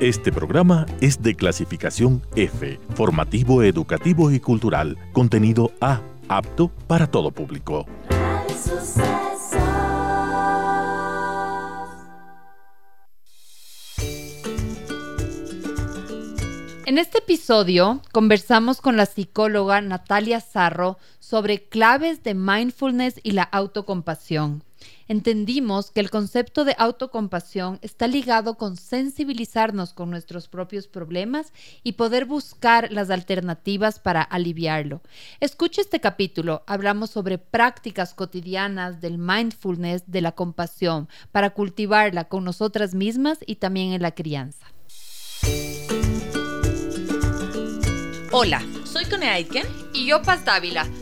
Este programa es de clasificación F, formativo, educativo y cultural, contenido A, apto para todo público. En este episodio conversamos con la psicóloga Natalia Zarro sobre claves de mindfulness y la autocompasión entendimos que el concepto de autocompasión está ligado con sensibilizarnos con nuestros propios problemas y poder buscar las alternativas para aliviarlo. Escucha este capítulo, hablamos sobre prácticas cotidianas del mindfulness, de la compasión, para cultivarla con nosotras mismas y también en la crianza. Hola, soy Cone Aitken y yo Paz Dávila.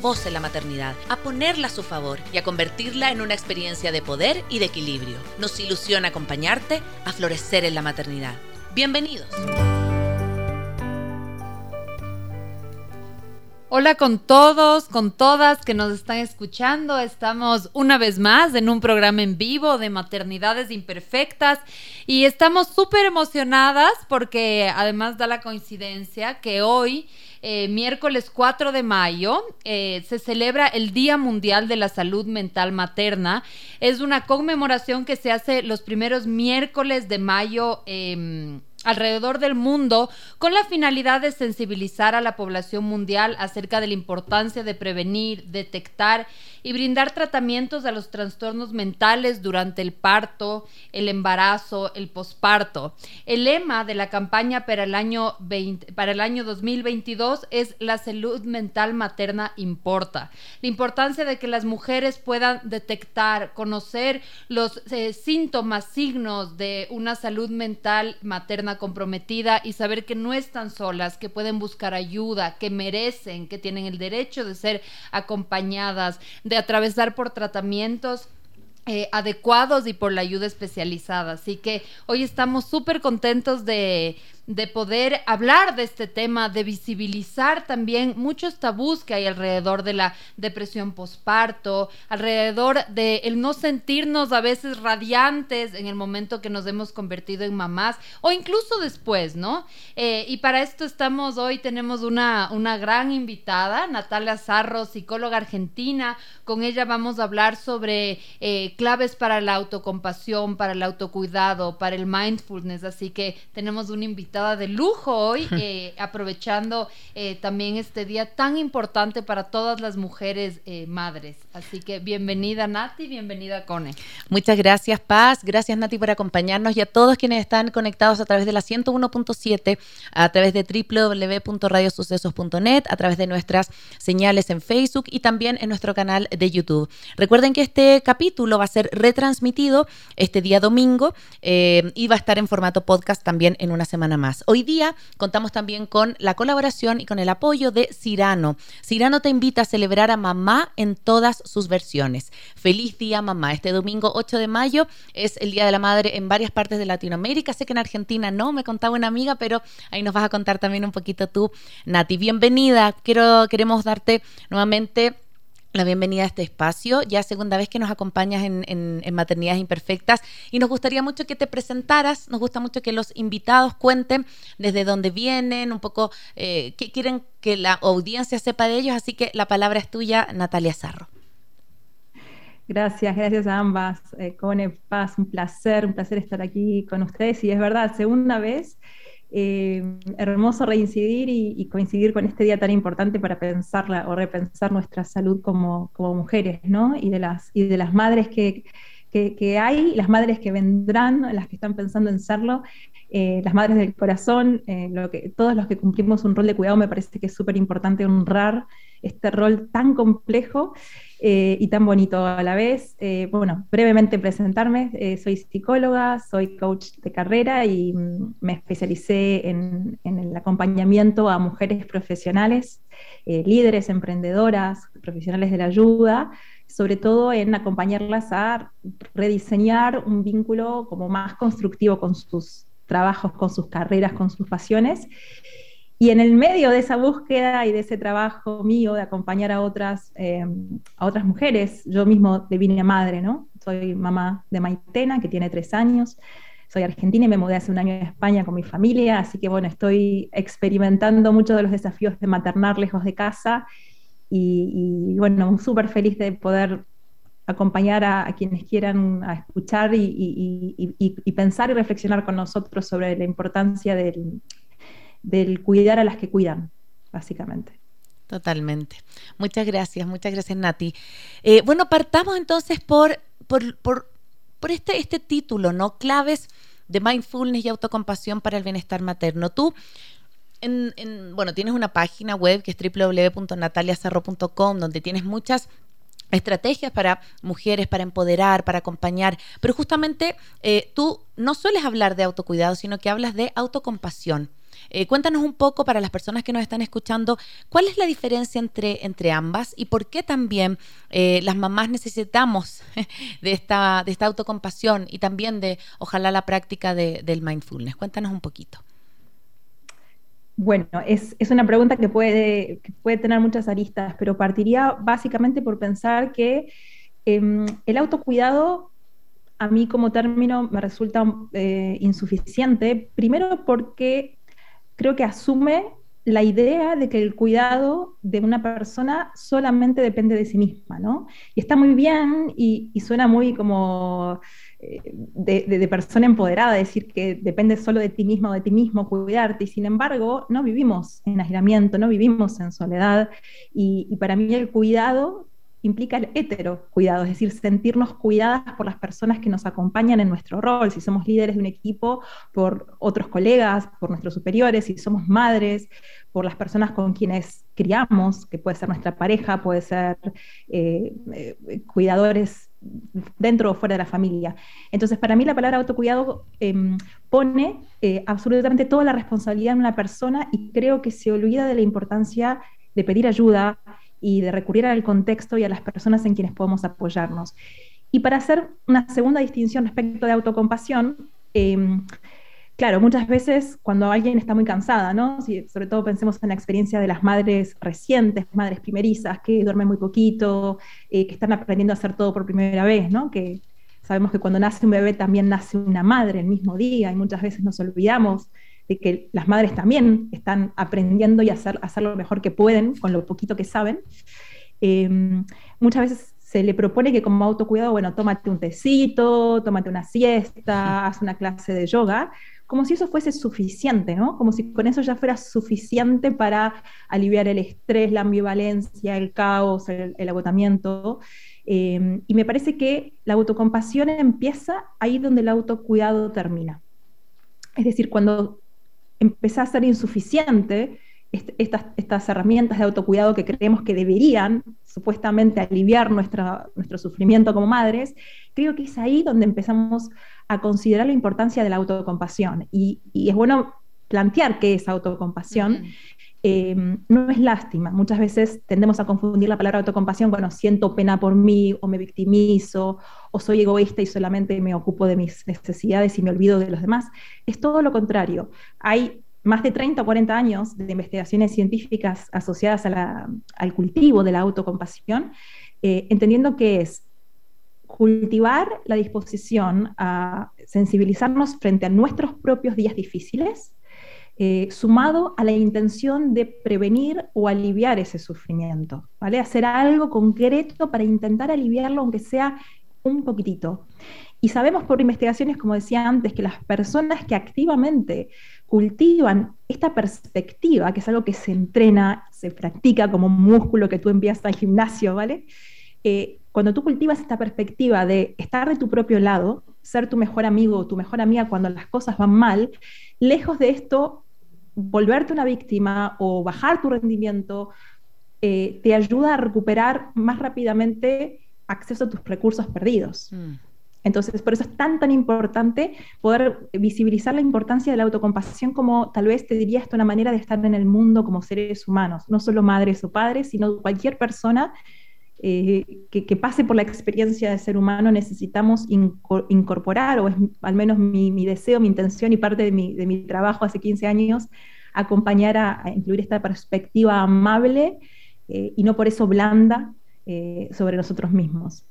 voz en la maternidad, a ponerla a su favor y a convertirla en una experiencia de poder y de equilibrio. Nos ilusiona acompañarte a florecer en la maternidad. Bienvenidos. Hola con todos, con todas que nos están escuchando. Estamos una vez más en un programa en vivo de maternidades imperfectas y estamos súper emocionadas porque además da la coincidencia que hoy, eh, miércoles 4 de mayo, eh, se celebra el Día Mundial de la Salud Mental Materna. Es una conmemoración que se hace los primeros miércoles de mayo. Em, alrededor del mundo con la finalidad de sensibilizar a la población mundial acerca de la importancia de prevenir, detectar y brindar tratamientos a los trastornos mentales durante el parto, el embarazo, el posparto. El lema de la campaña para el año para el año 2022 es la salud mental materna importa. La importancia de que las mujeres puedan detectar, conocer los eh, síntomas, signos de una salud mental materna comprometida y saber que no están solas, que pueden buscar ayuda, que merecen, que tienen el derecho de ser acompañadas, de atravesar por tratamientos eh, adecuados y por la ayuda especializada. Así que hoy estamos súper contentos de, de poder hablar de este tema, de visibilizar también muchos tabús que hay alrededor de la depresión posparto, alrededor de el no sentirnos a veces radiantes en el momento que nos hemos convertido en mamás o incluso después, ¿no? Eh, y para esto estamos hoy, tenemos una, una gran invitada, Natalia Zarro, psicóloga argentina. Con ella vamos a hablar sobre eh, claves para la autocompasión, para el autocuidado, para el mindfulness. Así que tenemos una invitada de lujo hoy, eh, aprovechando eh, también este día tan importante para todas las mujeres eh, madres. Así que bienvenida Nati, bienvenida Cone. Muchas gracias Paz, gracias Nati por acompañarnos y a todos quienes están conectados a través de la 101.7, a través de www.radiosucesos.net, a través de nuestras señales en Facebook y también en nuestro canal de YouTube. Recuerden que este capítulo va a ser retransmitido este día domingo y va a estar en formato podcast también en una semana Hoy día contamos también con la colaboración y con el apoyo de Cirano. Cirano te invita a celebrar a mamá en todas sus versiones. Feliz día mamá. Este domingo 8 de mayo es el Día de la Madre en varias partes de Latinoamérica. Sé que en Argentina no, me contaba una amiga, pero ahí nos vas a contar también un poquito tú, Nati. Bienvenida. Quiero, queremos darte nuevamente la bienvenida a este espacio, ya segunda vez que nos acompañas en, Maternidades Imperfectas y nos gustaría mucho que te presentaras, nos gusta mucho que los invitados cuenten desde dónde vienen, un poco eh, qué quieren que la audiencia sepa de ellos, así que la palabra es tuya, Natalia Zarro. Gracias, gracias a ambas. Eh, Cone, Paz, un placer, un placer estar aquí con ustedes y es verdad, segunda vez eh, hermoso reincidir y, coincidir con este día tan importante para pensarla o repensar nuestra salud como, mujeres, ¿no? Y de las, y de las madres que, hay, las madres que vendrán, las que están pensando en serlo, eh, las madres del corazón, eh, que, todos los que cumplimos un rol de cuidado, me parece que es súper importante honrar este rol tan complejo eh, y tan bonito a la vez. bueno, brevemente presentarme, soy psicóloga, soy coach de carrera y mm, me especialicé en, el acompañamiento a mujeres profesionales, líderes, emprendedoras, profesionales de la ayuda, sobre todo en acompañarlas a rediseñar un vínculo como más constructivo con sus trabajos, con sus carreras, con sus pasiones. Y en el medio de esa búsqueda y de ese trabajo mío de acompañar a otras, eh, a otras mujeres, yo mismo devine madre, ¿no? Soy mamá de Maitena, que tiene tres años. Soy argentina y me mudé hace un año a España con mi familia, así que bueno, estoy experimentando muchos de los desafíos de maternar lejos de casa y, y bueno, súper feliz de poder acompañar a, quienes quieran a escuchar y, pensar y reflexionar con nosotros sobre la importancia del, cuidar a las que cuidan, básicamente. Totalmente. Muchas gracias, muchas gracias Nati. Eh, bueno, partamos entonces por, por, este, este título, ¿no? Claves de mindfulness y autocompasión para el bienestar materno. Tú, en, bueno, tienes una página web que es www.nataliacerro.com donde tienes muchas estrategias para mujeres, para empoderar, para acompañar, pero justamente eh, tú no sueles hablar de autocuidado, sino que hablas de autocompasión. Eh, cuéntanos un poco para las personas que nos están escuchando, ¿cuál es la diferencia entre, entre ambas y por qué también eh, las mamás necesitamos de esta, de esta autocompasión y también de, ojalá, la práctica del mindfulness? Cuéntanos un poquito. Bueno, es, una pregunta que puede, puede, tener muchas aristas, pero partiría básicamente por pensar que em, el autocuidado a mí como término me resulta eh, insuficiente, primero porque creo que asume la idea de que el cuidado de una persona solamente depende de sí misma, ¿no? Y está muy bien y suena muy como de, persona empoderada, decir que depende solo de ti mismo de ti mismo cuidarte, y sin embargo no vivimos en aislamiento, no vivimos en soledad, y, para mí el cuidado implica el hetero cuidado, es decir, sentirnos cuidadas por las personas que nos acompañan en nuestro rol, si somos líderes de un equipo, por otros colegas, por nuestros superiores, si somos madres, por las personas con quienes criamos, que puede ser nuestra pareja, puede ser eh, eh, cuidadores dentro o fuera de la familia. Entonces, para mí la palabra autocuidado em, pone eh, absolutamente toda la responsabilidad en una persona y creo que se olvida de la importancia de pedir ayuda y de recurrir al contexto y a las personas en quienes podemos apoyarnos. Y para hacer una segunda distinción respecto de autocompasión, em, Claro, muchas veces cuando alguien está muy cansada, ¿no? Si, sobre todo pensemos en la experiencia de las madres recientes, madres primerizas, que duermen muy poquito, eh, que están aprendiendo a hacer todo por primera vez, ¿no? Que sabemos que cuando nace un bebé también nace una madre el mismo día y muchas veces nos olvidamos de que las madres también están aprendiendo y hacer, hacer lo mejor que pueden con lo poquito que saben. Em, muchas veces se le propone que como autocuidado, bueno, tómate un tecito, tómate una siesta, haz una clase de yoga, como si eso fuese suficiente, ¿no? Como si con eso ya fuera suficiente para aliviar el estrés, la ambivalencia, el caos, el, agotamiento. Em, y me parece que la autocompasión empieza ahí donde el autocuidado termina. Es decir, cuando empieza a ser insuficiente, estas, herramientas de autocuidado que creemos que deberían supuestamente aliviar nuestro sufrimiento como madres, creo que es ahí donde empezamos a considerar la importancia de la autocompasión. Y, es bueno plantear qué es autocompasión. Eh, no es lástima. Muchas veces tendemos a confundir la palabra autocompasión, bueno, siento pena por mí o me victimizo o soy egoísta y solamente me ocupo de mis necesidades y me olvido de los demás. Es todo lo contrario. Hay más de 30 o 40 años de investigaciones científicas asociadas al cultivo de la autocompasión, eh, entendiendo que es cultivar la disposición a sensibilizarnos frente a nuestros propios días difíciles, eh, sumado a la intención de prevenir o aliviar ese sufrimiento, ¿vale? Hacer algo concreto para intentar aliviarlo, aunque sea un poquitito. Y sabemos por investigaciones, como decía antes, que las personas que activamente cultivan esta perspectiva, que es algo que se entrena, se practica como un músculo que tú envías al gimnasio, ¿vale? Eh, cuando tú cultivas esta perspectiva de estar de tu propio lado, ser tu mejor amigo o tu mejor amiga cuando las cosas van mal, lejos de esto, volverte una víctima o bajar tu rendimiento, eh, te ayuda a recuperar más rápidamente acceso a tus recursos perdidos. Mm. Entonces, por eso es tan, tan importante poder visibilizar la importancia de la autocompasión como tal vez te diría esto una manera de estar en el mundo como seres humanos, no solo madres o padres, sino cualquier persona eh, que, pase por la experiencia de ser humano necesitamos incorporar, o es al menos mi, deseo, mi intención y parte de mi, trabajo hace 15 años, acompañar a, incluir esta perspectiva amable eh, y no por eso blanda eh, sobre nosotros mismos.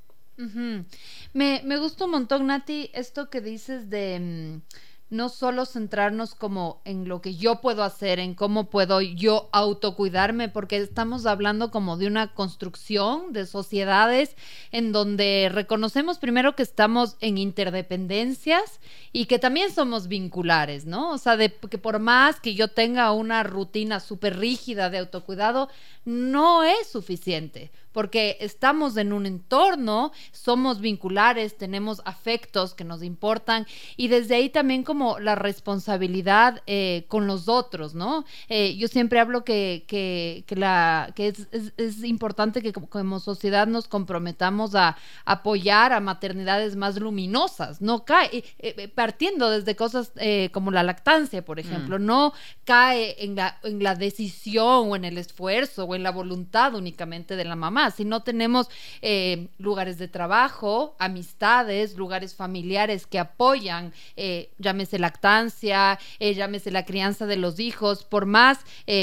me, me gusta un montón, Nati, esto que dices de... Mm, no solo centrarnos como en lo que yo puedo hacer, en cómo puedo yo autocuidarme, porque estamos hablando como de una construcción de sociedades en donde reconocemos primero que estamos en interdependencias y que también somos vinculares, ¿no? O sea, de que por más que yo tenga una rutina súper rígida de autocuidado, no es suficiente porque estamos en un entorno, somos vinculares, tenemos afectos que nos importan y desde ahí también como la responsabilidad eh, con los otros, ¿no? Eh, yo siempre hablo que, que, la, que es, es, importante que como, sociedad nos comprometamos a apoyar a maternidades más luminosas, no cae, eh, partiendo desde cosas como la lactancia, por ejemplo, mm. no cae en la, en la decisión o en el esfuerzo o en la voluntad únicamente de la mamá si no tenemos eh, lugares de trabajo, amistades, lugares familiares que apoyan, eh, llámese lactancia, eh, llámese la crianza de los hijos, por más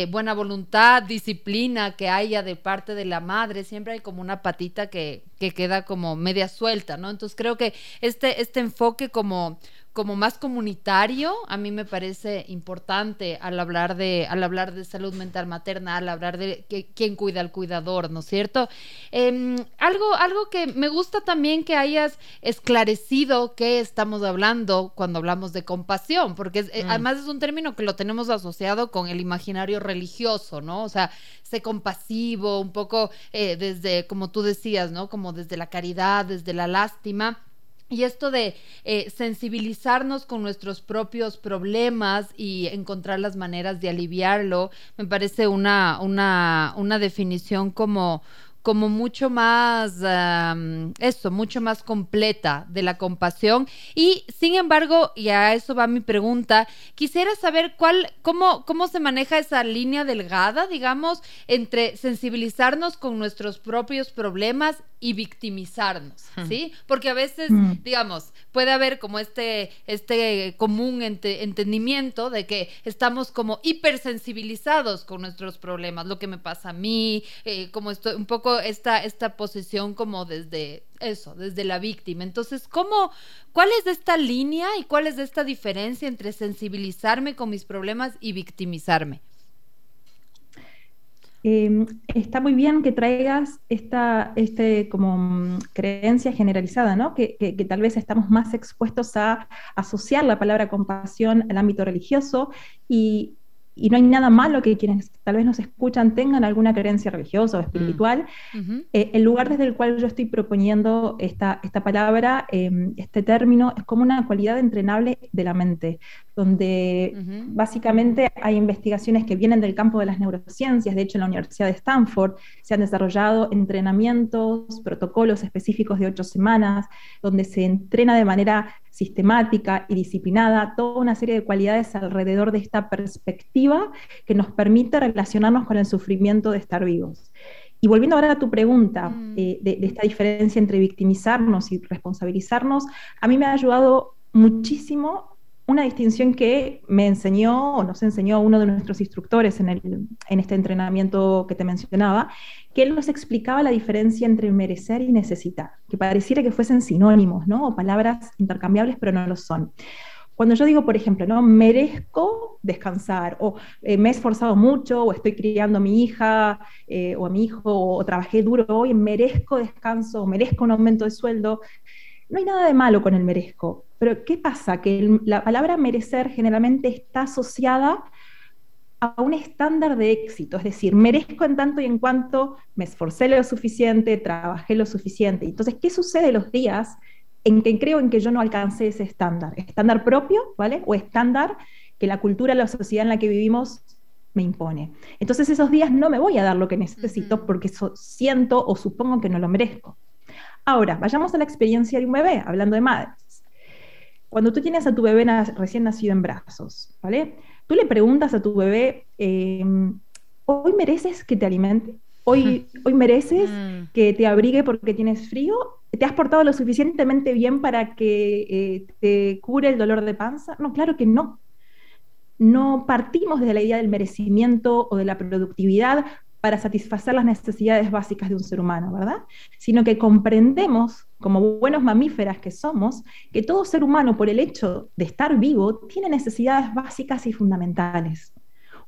buena voluntad, disciplina que haya de parte de la madre, siempre hay como una patita que, que queda como media suelta, ¿no? Entonces creo que este, este enfoque como como más comunitario, a mí me parece importante al hablar de, al hablar de salud mental materna, al hablar de que, quién cuida al cuidador, ¿no es cierto? Em, algo, algo que me gusta también que hayas esclarecido qué estamos hablando cuando hablamos de compasión, porque eh, mm. además es un término que lo tenemos asociado con el imaginario religioso, ¿no? O sea, sé compasivo, un poco eh, desde, como tú decías, ¿no? Como desde la caridad, desde la lástima. Y esto de eh, sensibilizarnos con nuestros propios problemas y encontrar las maneras de aliviarlo, me parece una, una, una definición como, como mucho más, eso, mucho más completa de la compasión. Y sin embargo, y a eso va mi pregunta, quisiera saber cuál, cómo, cómo se maneja esa línea delgada, digamos, entre sensibilizarnos con nuestros propios problemas y victimizarnos, ¿sí? Porque a veces, mm. digamos, puede haber como este, este común entendimiento de que estamos como hipersensibilizados con nuestros problemas, lo que me pasa a mí, eh, como estoy un poco esta, esta posición como desde eso, desde la víctima. Entonces, ¿cómo, cuál es esta línea y cuál es esta diferencia entre sensibilizarme con mis problemas y victimizarme? Em, está muy bien que traigas esta este, como mm, creencia generalizada, ¿no? Que, que, tal vez estamos más expuestos a asociar la palabra compasión al ámbito religioso y, y no hay nada malo que quienes tal vez nos escuchan tengan alguna creencia religiosa o espiritual. Mm. Eh, el lugar desde el cual yo estoy proponiendo esta, esta palabra, em, este término, es como una cualidad entrenable de la mente, donde básicamente hay investigaciones que vienen del campo de las neurociencias. De hecho, en la Universidad de Stanford se han desarrollado entrenamientos, protocolos específicos de ocho semanas, donde se entrena de manera sistemática y disciplinada, toda una serie de cualidades alrededor de esta perspectiva que nos permite relacionarnos con el sufrimiento de estar vivos. Y volviendo ahora a tu pregunta mm. eh, de, esta diferencia entre victimizarnos y responsabilizarnos, a mí me ha ayudado muchísimo una distinción que me enseñó o nos enseñó uno de nuestros instructores en, el, en este entrenamiento que te mencionaba, que él nos explicaba la diferencia entre merecer y necesitar, que pareciera que fuesen sinónimos, ¿no? O palabras intercambiables, pero no lo son. Cuando yo digo, por ejemplo, ¿no? merezco descansar, o eh, me he esforzado mucho, o estoy criando a mi hija eh, o a mi hijo, o, trabajé duro hoy, merezco descanso, o merezco un aumento de sueldo, no hay nada de malo con el merezco. Pero ¿qué pasa? Que la palabra merecer generalmente está asociada a un estándar de éxito, es decir, merezco en tanto y en cuanto me esforcé lo suficiente, trabajé lo suficiente. Entonces, ¿qué sucede los días en que creo en que yo no alcancé ese estándar, estándar propio, ¿vale? O estándar que la cultura, la sociedad en la que vivimos me impone. Entonces esos días no me voy a dar lo que necesito porque siento o supongo que no lo merezco. Ahora, vayamos a la experiencia de un bebé, hablando de madres. Cuando tú tienes a tu bebé recién nacido en brazos, ¿vale? Tú le preguntas a tu bebé, em, ¿hoy mereces que te alimente? ¿Hoy, hoy mereces mm. que te abrigue porque tienes frío? ¿Te has portado lo suficientemente bien para que eh, te cure el dolor de panza? No, claro que no no partimos de la idea del merecimiento o de la productividad para satisfacer las necesidades básicas de un ser humano, ¿verdad? Sino que comprendemos, como buenos mamíferas que somos, que todo ser humano, por el hecho de estar vivo, tiene necesidades básicas y fundamentales.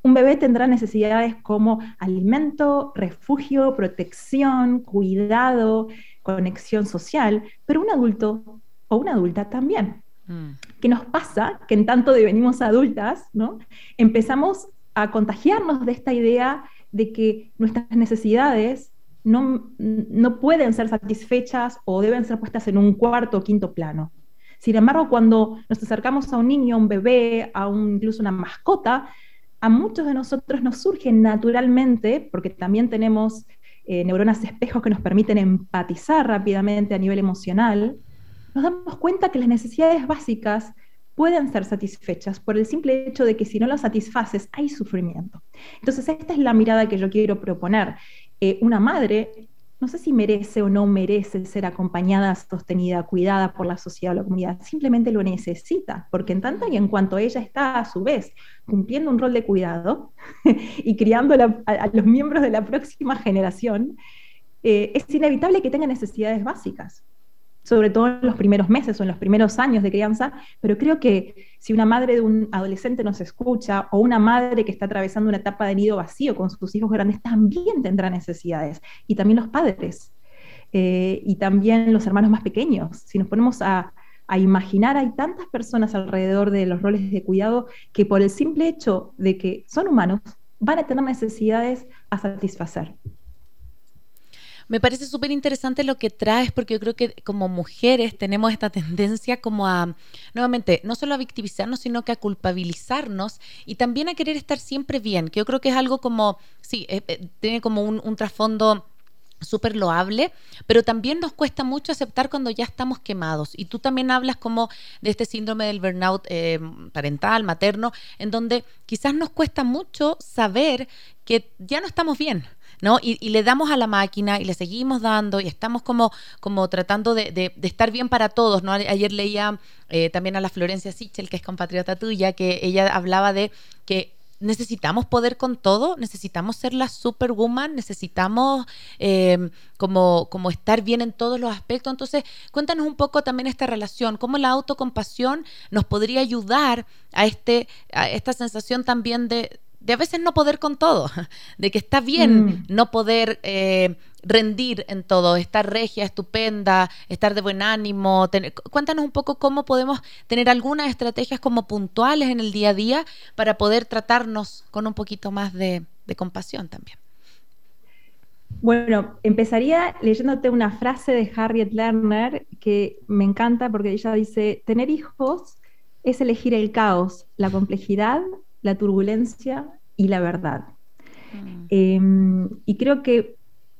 Un bebé tendrá necesidades como alimento, refugio, protección, cuidado, conexión social, pero un adulto o una adulta también. Mm. ¿Qué nos pasa? Que en tanto devenimos adultas, ¿no? Empezamos a contagiarnos de esta idea de que nuestras necesidades no, no pueden ser satisfechas o deben ser puestas en un cuarto o quinto plano. Sin embargo, cuando nos acercamos a un niño, a un bebé, a un, incluso una mascota, a muchos de nosotros nos surge naturalmente, porque también tenemos eh, neuronas espejos que nos permiten empatizar rápidamente a nivel emocional, nos damos cuenta que las necesidades básicas pueden ser satisfechas por el simple hecho de que si no las satisfaces hay sufrimiento. Entonces, esta es la mirada que yo quiero proponer. Eh, una madre, no sé si merece o no merece ser acompañada, sostenida, cuidada por la sociedad o la comunidad, simplemente lo necesita, porque en tanto y en cuanto ella está a su vez cumpliendo un rol de cuidado y criando a, los miembros de la próxima generación, eh, es inevitable que tenga necesidades básicas sobre todo en los primeros meses o en los primeros años de crianza, pero creo que si una madre de un adolescente nos escucha o una madre que está atravesando una etapa de nido vacío con sus hijos grandes, también tendrá necesidades. Y también los padres. Eh, y también los hermanos más pequeños. Si nos ponemos a, a imaginar, hay tantas personas alrededor de los roles de cuidado que por el simple hecho de que son humanos, van a tener necesidades a satisfacer. Me parece súper interesante lo que traes porque yo creo que como mujeres tenemos esta tendencia como a, nuevamente, no solo a victimizarnos, sino que a culpabilizarnos y también a querer estar siempre bien, que yo creo que es algo como, sí, eh, eh, tiene como un, trasfondo súper loable, pero también nos cuesta mucho aceptar cuando ya estamos quemados. Y tú también hablas como de este síndrome del burnout eh, parental, materno, en donde quizás nos cuesta mucho saber que ya no estamos bien, ¿no? Y, le damos a la máquina y le seguimos dando y estamos como, como tratando de, estar bien para todos, ¿no? Ayer leía eh, también a la Florencia Sichel, que es compatriota tuya, que ella hablaba de que necesitamos poder con todo, necesitamos ser la superwoman, necesitamos em, como, como estar bien en todos los aspectos. Entonces, cuéntanos un poco también esta relación, cómo la autocompasión nos podría ayudar a, este, a esta sensación también de, de a veces no poder con todo, de que está bien mm. no poder eh, rendir en todo, estar regia, estupenda, estar de buen ánimo. cuéntanos un poco cómo podemos tener algunas estrategias como puntuales en el día a día para poder tratarnos con un poquito más de, de compasión también. Bueno, empezaría leyéndote una frase de Harriet Lerner que me encanta porque ella dice, tener hijos es elegir el caos, la complejidad, la turbulencia y la verdad. Mm. Em, y creo que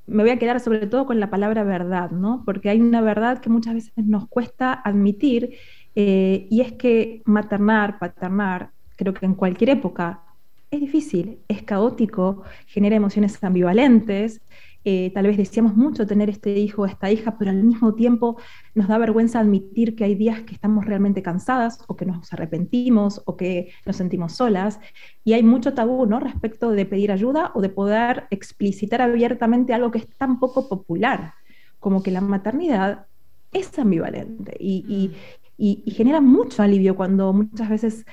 me voy a quedar sobre todo con la palabra verdad, ¿no? Porque hay una verdad que muchas veces nos cuesta admitir, eh, y es que maternar, paternar, creo que en cualquier época es difícil, es caótico, genera emociones ambivalentes, eh, tal vez deseamos mucho tener este hijo o esta hija, pero al mismo tiempo nos da vergüenza admitir que hay días que estamos realmente cansadas o que nos arrepentimos o que nos sentimos solas. Y hay mucho tabú ¿no? respecto de pedir ayuda o de poder explicitar abiertamente algo que es tan poco popular, como que la maternidad es ambivalente y, y, y genera mucho alivio cuando muchas veces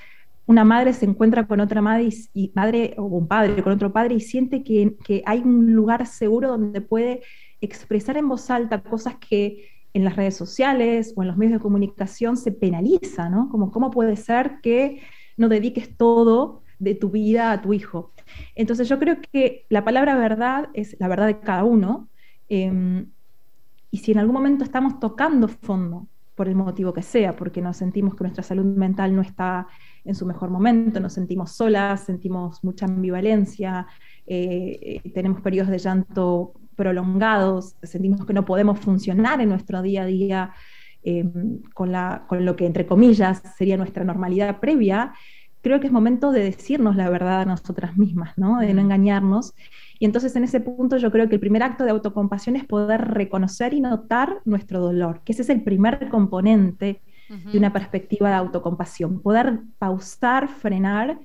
una madre se encuentra con otra madre, y, madre o un padre con otro padre y siente que, hay un lugar seguro donde puede expresar en voz alta cosas que en las redes sociales o en los medios de comunicación se penaliza, ¿no? Como cómo puede ser que no dediques todo de tu vida a tu hijo. Entonces yo creo que la palabra verdad es la verdad de cada uno. Em, y si en algún momento estamos tocando fondo por el motivo que sea, porque nos sentimos que nuestra salud mental no está en su mejor momento, nos sentimos solas, sentimos mucha ambivalencia, eh, eh, tenemos periodos de llanto prolongados, sentimos que no podemos funcionar en nuestro día a día em, con, con lo que, entre comillas, sería nuestra normalidad previa, creo que es momento de decirnos la verdad a nosotras mismas, ¿no? de no engañarnos. Y entonces en ese punto yo creo que el primer acto de autocompasión es poder reconocer y notar nuestro dolor, que ese es el primer componente de una perspectiva de autocompasión, poder pausar, frenar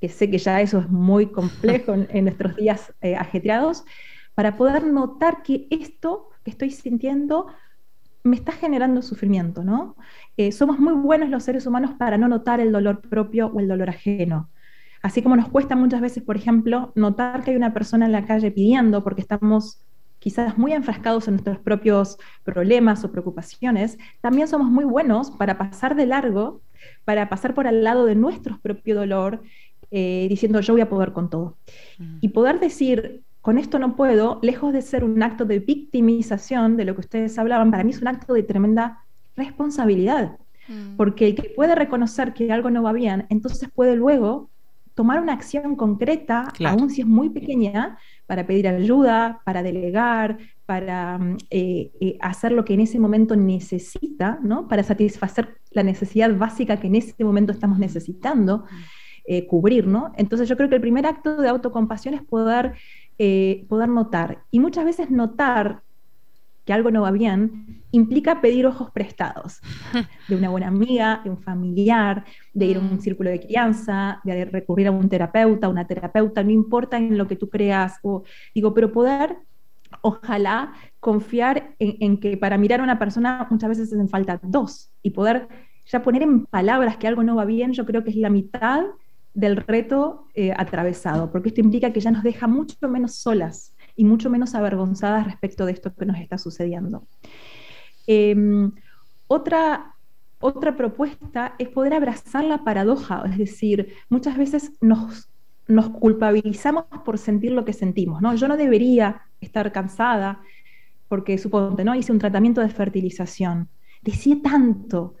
que sé que ya eso es muy complejo en, nuestros días eh, ajetreados, para poder notar que esto que estoy sintiendo me está generando sufrimiento, ¿no? Eh, somos muy buenos los seres humanos para no notar el dolor propio o el dolor ajeno. Así como nos cuesta muchas veces, por ejemplo, notar que hay una persona en la calle pidiendo porque estamos quizás muy enfrascados en nuestros propios problemas o preocupaciones, también somos muy buenos para pasar de largo, para pasar por al lado de nuestro propio dolor eh, diciendo yo voy a poder con todo. Mm. Y poder decir, con esto no puedo, lejos de ser un acto de victimización de lo que ustedes hablaban, para mí es un acto de tremenda responsabilidad. Mm. Porque el que puede reconocer que algo no va bien, entonces puede luego tomar una acción concreta, aun si es muy pequeña, para pedir ayuda, para delegar, para mm, eh, eh, hacer lo que en ese momento necesita, ¿no? para satisfacer la necesidad básica que en ese momento estamos necesitando. Eh, cubrir, ¿no? Entonces yo creo que el primer acto de autocompasión es poder, poder notar. Y muchas veces notar que algo no va bien implica pedir ojos prestados de una buena amiga, de un familiar, de ir a un mm. círculo de crianza, de recurrir a un terapeuta, una terapeuta, no importa en lo que tú creas, o digo, pero poder, ojalá, confiar en, en que para mirar a una persona muchas veces hacen falta dos y poder ya poner en palabras que algo no va bien, yo creo que es la mitad del reto eh, atravesado, porque esto implica que ya nos deja mucho menos solas y mucho menos avergonzadas respecto de esto que nos está sucediendo. Em, otra, otra propuesta es poder abrazar la paradoja, es decir, muchas veces nos, nos culpabilizamos por sentir lo que sentimos, ¿no? Yo no debería estar cansada porque, suponte, ¿no? Hice un tratamiento de fertilización, decía tanto,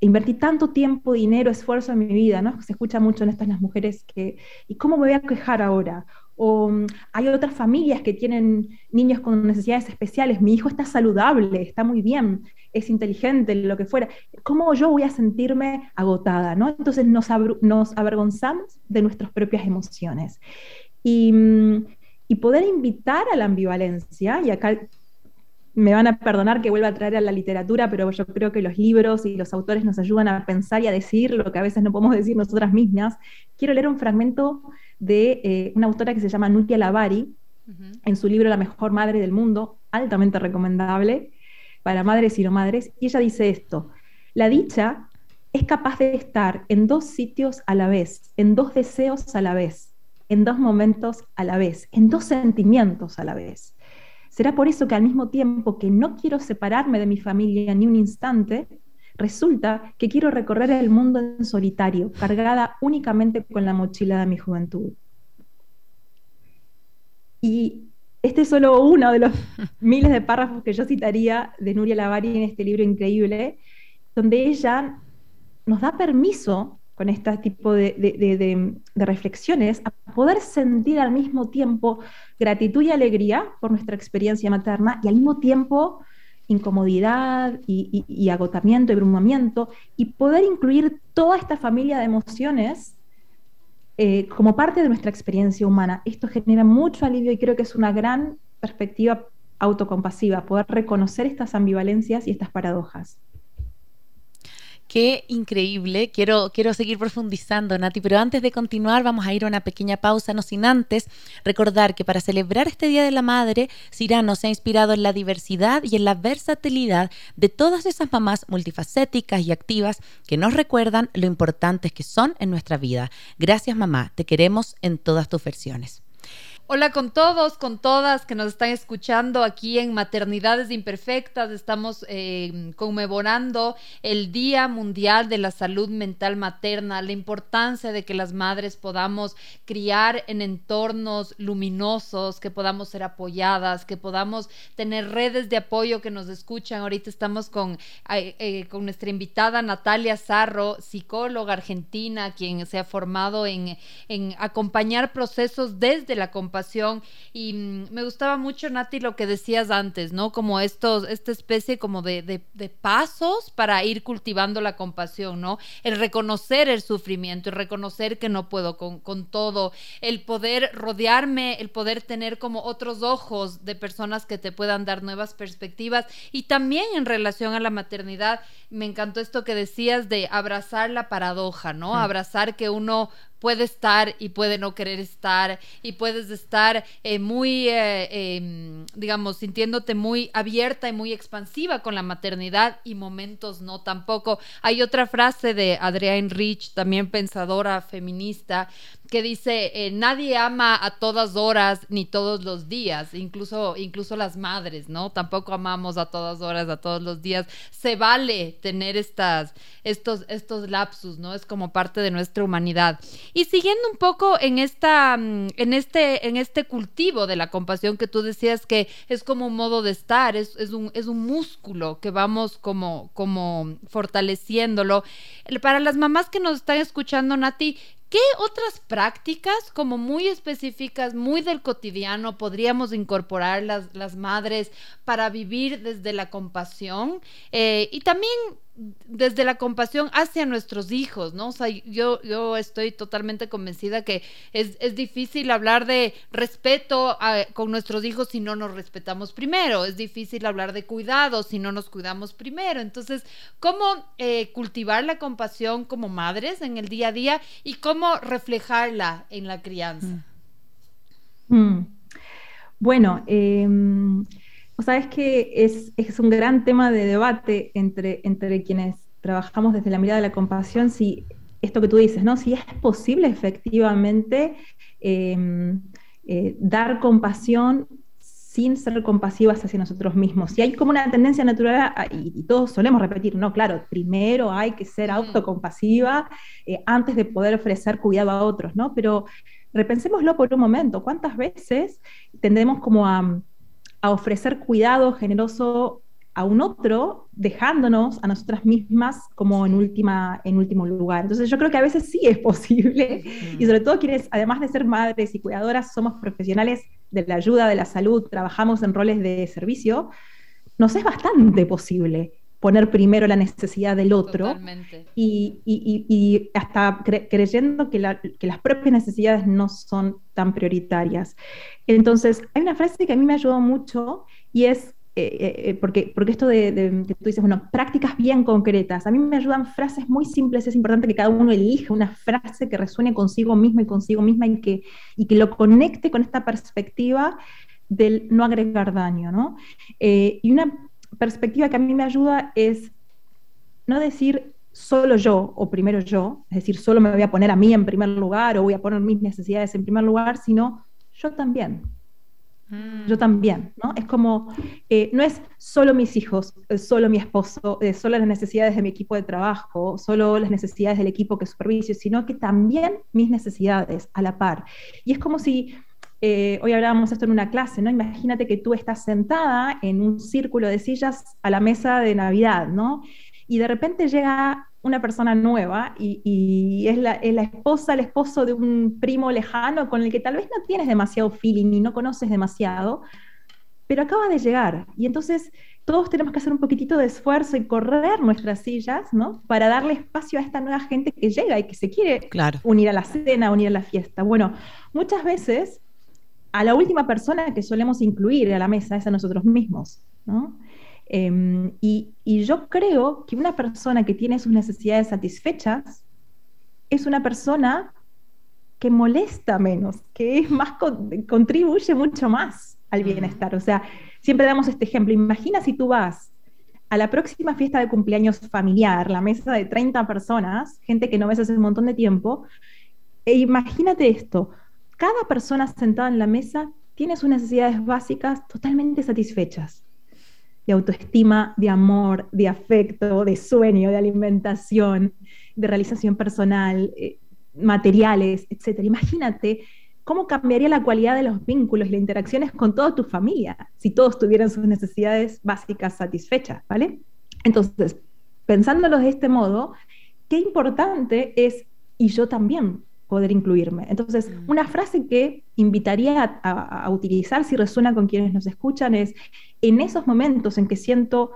invertí tanto tiempo, dinero, esfuerzo en mi vida, ¿no? Se escucha mucho en estas las mujeres que, ¿y cómo me voy a quejar ahora? O mm, hay otras familias que tienen niños con necesidades especiales, mi hijo está saludable, está muy bien, es inteligente, lo que fuera. ¿Cómo yo voy a sentirme agotada? ¿no? Entonces nos, avergonzamos de nuestras propias emociones. Y, mm, y poder invitar a la ambivalencia, y acá me van a perdonar que vuelva a traer a la literatura, pero yo creo que los libros y los autores nos ayudan a pensar y a decir lo que a veces no podemos decir nosotras mismas. Quiero leer un fragmento de eh, una autora que se llama Nutia Lavari, en su libro La mejor madre del mundo, altamente recomendable para madres y no madres, y ella dice esto, la dicha es capaz de estar en dos sitios a la vez, en dos deseos a la vez, en dos momentos a la vez, en dos sentimientos a la vez. Será por eso que al mismo tiempo que no quiero separarme de mi familia ni un instante, resulta que quiero recorrer el mundo en solitario, cargada únicamente con la mochila de mi juventud. Y este es solo uno de los miles de párrafos que yo citaría de Nuria Lavari en este libro increíble, donde ella nos da permiso con este tipo de, reflexiones, a poder sentir al mismo tiempo gratitud y alegría por nuestra experiencia materna y al mismo tiempo incomodidad y, agotamiento y abrumamiento y poder incluir toda esta familia de emociones eh, como parte de nuestra experiencia humana. Esto genera mucho alivio y creo que es una gran perspectiva autocompasiva, poder reconocer estas ambivalencias y estas paradojas. Qué increíble. Quiero, quiero seguir profundizando, Nati, pero antes de continuar vamos a ir a una pequeña pausa, no sin antes recordar que para celebrar este Día de la Madre, Cirano se ha inspirado en la diversidad y en la versatilidad de todas esas mamás multifacéticas y activas que nos recuerdan lo importantes que son en nuestra vida. Gracias, mamá. Te queremos en todas tus versiones. Hola con todos, con todas que nos están escuchando aquí en Maternidades Imperfectas. Estamos eh, conmemorando el Día Mundial de la Salud Mental Materna, la importancia de que las madres podamos criar en entornos luminosos, que podamos ser apoyadas, que podamos tener redes de apoyo que nos escuchan. Ahorita estamos con, eh, eh, con nuestra invitada Natalia Zarro, psicóloga argentina, quien se ha formado en, en acompañar procesos desde la compasión y mm, me gustaba mucho, Nati, lo que decías antes, ¿no? Como estos, esta especie como de, de, pasos para ir cultivando la compasión, ¿no? El reconocer el sufrimiento, el reconocer que no puedo con, con todo, el poder rodearme, el poder tener como otros ojos de personas que te puedan dar nuevas perspectivas y también en relación a la maternidad, me encantó esto que decías de abrazar la paradoja, ¿no? Abrazar que uno puede estar y puede no querer estar y puedes estar eh, muy, eh, em, digamos, sintiéndote muy abierta y muy expansiva con la maternidad y momentos no tampoco. Hay otra frase de Adrienne Rich, también pensadora feminista, que dice, eh, nadie ama a todas horas ni todos los días, incluso, incluso las madres, ¿no? Tampoco amamos a todas horas, a todos los días. Se vale tener estas, estos, estos lapsus, ¿no? Es como parte de nuestra humanidad. Y siguiendo un poco en, esta, mm, en, este, en este cultivo de la compasión que tú decías que es como un modo de estar, es, es, un, es un músculo que vamos como, como fortaleciéndolo. Para las mamás que nos están escuchando, Nati, ¿Qué otras prácticas como muy específicas, muy del cotidiano, podríamos incorporar las, las madres para vivir desde la compasión? Eh, y también desde la compasión hacia nuestros hijos, ¿no? O sea, yo, estoy totalmente convencida que es, difícil hablar de respeto con nuestros hijos si no nos respetamos primero, es difícil hablar de cuidado si no nos cuidamos primero. Entonces, ¿cómo eh, cultivar la compasión como madres en el día a día y cómo reflejarla en la crianza? Mm. Mm. Bueno, eh, sabes que es, es, un gran tema de debate entre, entre quienes trabajamos desde la mirada de la compasión, si esto que tú dices, ¿no? Si es posible efectivamente em, eh, dar compasión sin ser compasivas hacia nosotros mismos. Si hay como una tendencia natural, y, todos solemos repetir, no, claro, primero hay que ser autocompasiva eh, antes de poder ofrecer cuidado a otros, ¿no? Pero repensémoslo por un momento, ¿cuántas veces tendemos como a a ofrecer cuidado generoso a un otro, dejándonos a nosotras mismas como en, última, en último lugar. Entonces yo creo que a veces sí es posible, y sobre todo quienes, además de ser madres y cuidadoras, somos profesionales de la ayuda, de la salud, trabajamos en roles de servicio, nos es bastante posible poner primero la necesidad del otro y, y, y, hasta creyendo que, que, las propias necesidades no son tan prioritarias. Entonces, hay una frase que a mí me ayudó mucho y es, eh, eh, eh, porque, porque esto de, de, que tú dices, bueno, prácticas bien concretas, a mí me ayudan frases muy simples, es importante que cada uno elija una frase que resuene consigo mismo y consigo misma y que, y que lo conecte con esta perspectiva del no agregar daño, ¿no? y una perspectiva que a mí me ayuda es no decir solo yo o primero yo, es decir, solo me voy a poner a mí en primer lugar o voy a poner mis necesidades en primer lugar, sino yo también. Mm. Yo también, ¿no? Es como, eh, no es solo mis hijos, solo mi esposo, eh, solo las necesidades de mi equipo de trabajo, solo las necesidades del equipo que superviso, sino que también mis necesidades a la par. Y es como si eh, hoy hablábamos esto en una clase, ¿no? Imagínate que tú estás sentada en un círculo de sillas a la mesa de Navidad, ¿no? Y de repente llega una persona nueva y, es, la, esposa, el esposo de un primo lejano con el que tal vez no tienes demasiado feeling y no conoces demasiado, pero acaba de llegar. Y entonces todos tenemos que hacer un poquitito de esfuerzo y correr nuestras sillas, ¿no? Para darle espacio a esta nueva gente que llega y que se quiere unir a la cena, unir a la fiesta. Bueno, muchas veces a la última persona que solemos incluir a la mesa es a nosotros mismos. Em, y, yo creo que una persona que tiene sus necesidades satisfechas es una persona que molesta menos, que es más contribuye mucho más al bienestar. O sea, siempre damos este ejemplo. Imagina si tú vas a la próxima fiesta de cumpleaños familiar, la mesa de 30 personas, gente que no ves hace un montón de tiempo, e imagínate esto, cada persona sentada en la mesa tiene sus necesidades básicas totalmente satisfechas de autoestima, de amor, de afecto, de sueño, de alimentación, de realización personal, eh, materiales, etc. Imagínate cómo cambiaría la cualidad de los vínculos y las interacciones con toda tu familia si todos tuvieran sus necesidades básicas satisfechas, ¿vale? Entonces, pensándolo de este modo, qué importante es, y yo también, poder incluirme. Entonces, mm. una frase que invitaría a, utilizar si resuena con quienes nos escuchan es, en esos momentos en que siento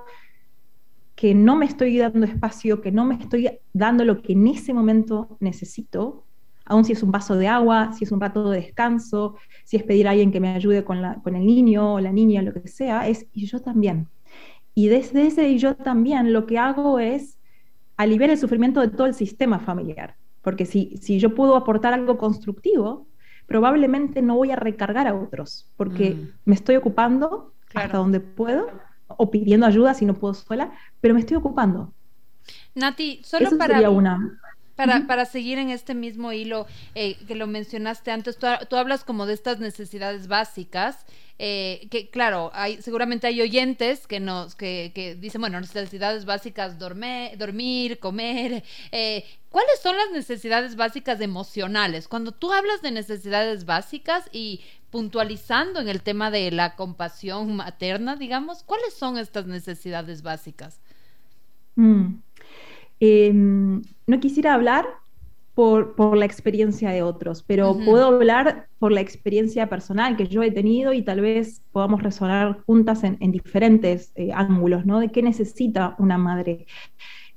que no me estoy dando espacio, que no me estoy dando lo que en ese momento necesito, aun si es un vaso de agua, si es un rato de descanso, si es pedir a alguien que me ayude con, con el niño o la niña, lo que sea, es y yo también. Y desde ese y yo también lo que hago es aliviar el sufrimiento de todo el sistema familiar. Porque si, si yo puedo aportar algo constructivo, probablemente no voy a recargar a otros, porque mm. me estoy ocupando hasta donde puedo, o pidiendo ayuda si no puedo sola, pero me estoy ocupando. Nati, solo Eso para... Sería una. Para, para, seguir en este mismo hilo eh, que lo mencionaste antes, tú, hablas como de estas necesidades básicas, eh, que claro, hay, seguramente hay oyentes que nos que, que dicen, bueno, necesidades básicas, dormir, dormir comer. Eh, ¿Cuáles son las necesidades básicas emocionales? Cuando tú hablas de necesidades básicas y puntualizando en el tema de la compasión materna, digamos, ¿cuáles son estas necesidades básicas? Mm. Em, no quisiera hablar por, la experiencia de otros, pero puedo hablar por la experiencia personal que yo he tenido y tal vez podamos resonar juntas en, diferentes eh, ángulos, ¿no? De qué necesita una madre.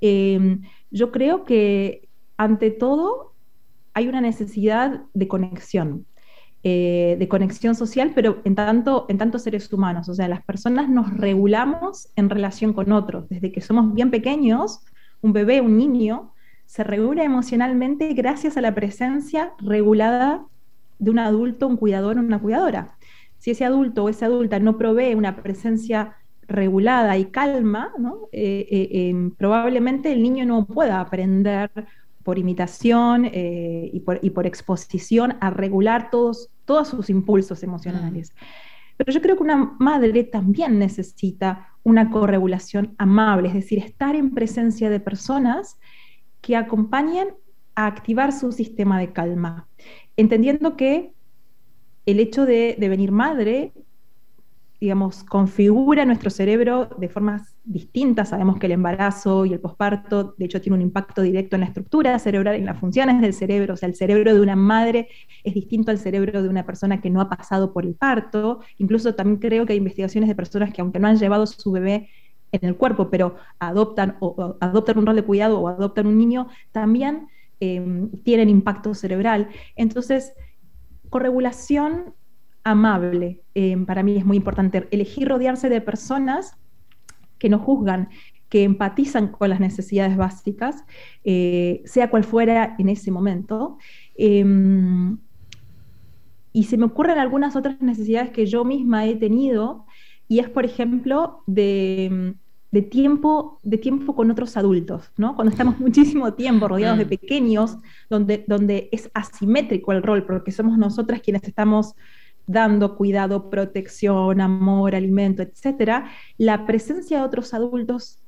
Em, yo creo que ante todo hay una necesidad de conexión. Eh, de conexión social, pero en tanto, en tanto seres humanos. O sea, las personas nos regulamos en relación con otros. Desde que somos bien pequeños, un bebé, un niño, se regula emocionalmente gracias a la presencia regulada de un adulto, un cuidador o una cuidadora. Si ese adulto o esa adulta no provee una presencia regulada y calma, eh, eh, em, probablemente el niño no pueda aprender por imitación eh, y, por, exposición a regular todos, todos sus impulsos emocionales. Mm. Pero yo creo que una madre también necesita una corregulación amable, es decir, estar en presencia de personas que acompañen a activar su sistema de calma, entendiendo que el hecho de, de venir madre digamos, configura nuestro cerebro de formas distintas. Sabemos que el embarazo y el posparto, de hecho, tiene un impacto directo en la estructura cerebral, en las funciones del cerebro. O sea, el cerebro de una madre es distinto al cerebro de una persona que no ha pasado por el parto. Incluso también creo que hay investigaciones de personas que, aunque no han llevado su bebé en el cuerpo, pero adoptan, o, adoptan un rol de cuidado o adoptan un niño, también eh, tienen impacto cerebral. Entonces, corregulación amable. Eh, para mí es muy importante elegir rodearse de personas que no juzgan, que empatizan con las necesidades básicas, eh, sea cual fuera en ese momento. Em, y se me ocurren algunas otras necesidades que yo misma he tenido, y es, por ejemplo, de, tiempo, de tiempo con otros adultos, ¿no? Cuando estamos muchísimo tiempo rodeados de mm. pequeños, donde, donde es asimétrico el rol, porque somos nosotras quienes estamos dando cuidado, protección, amor, alimento, etcétera, la presencia de otros adultos,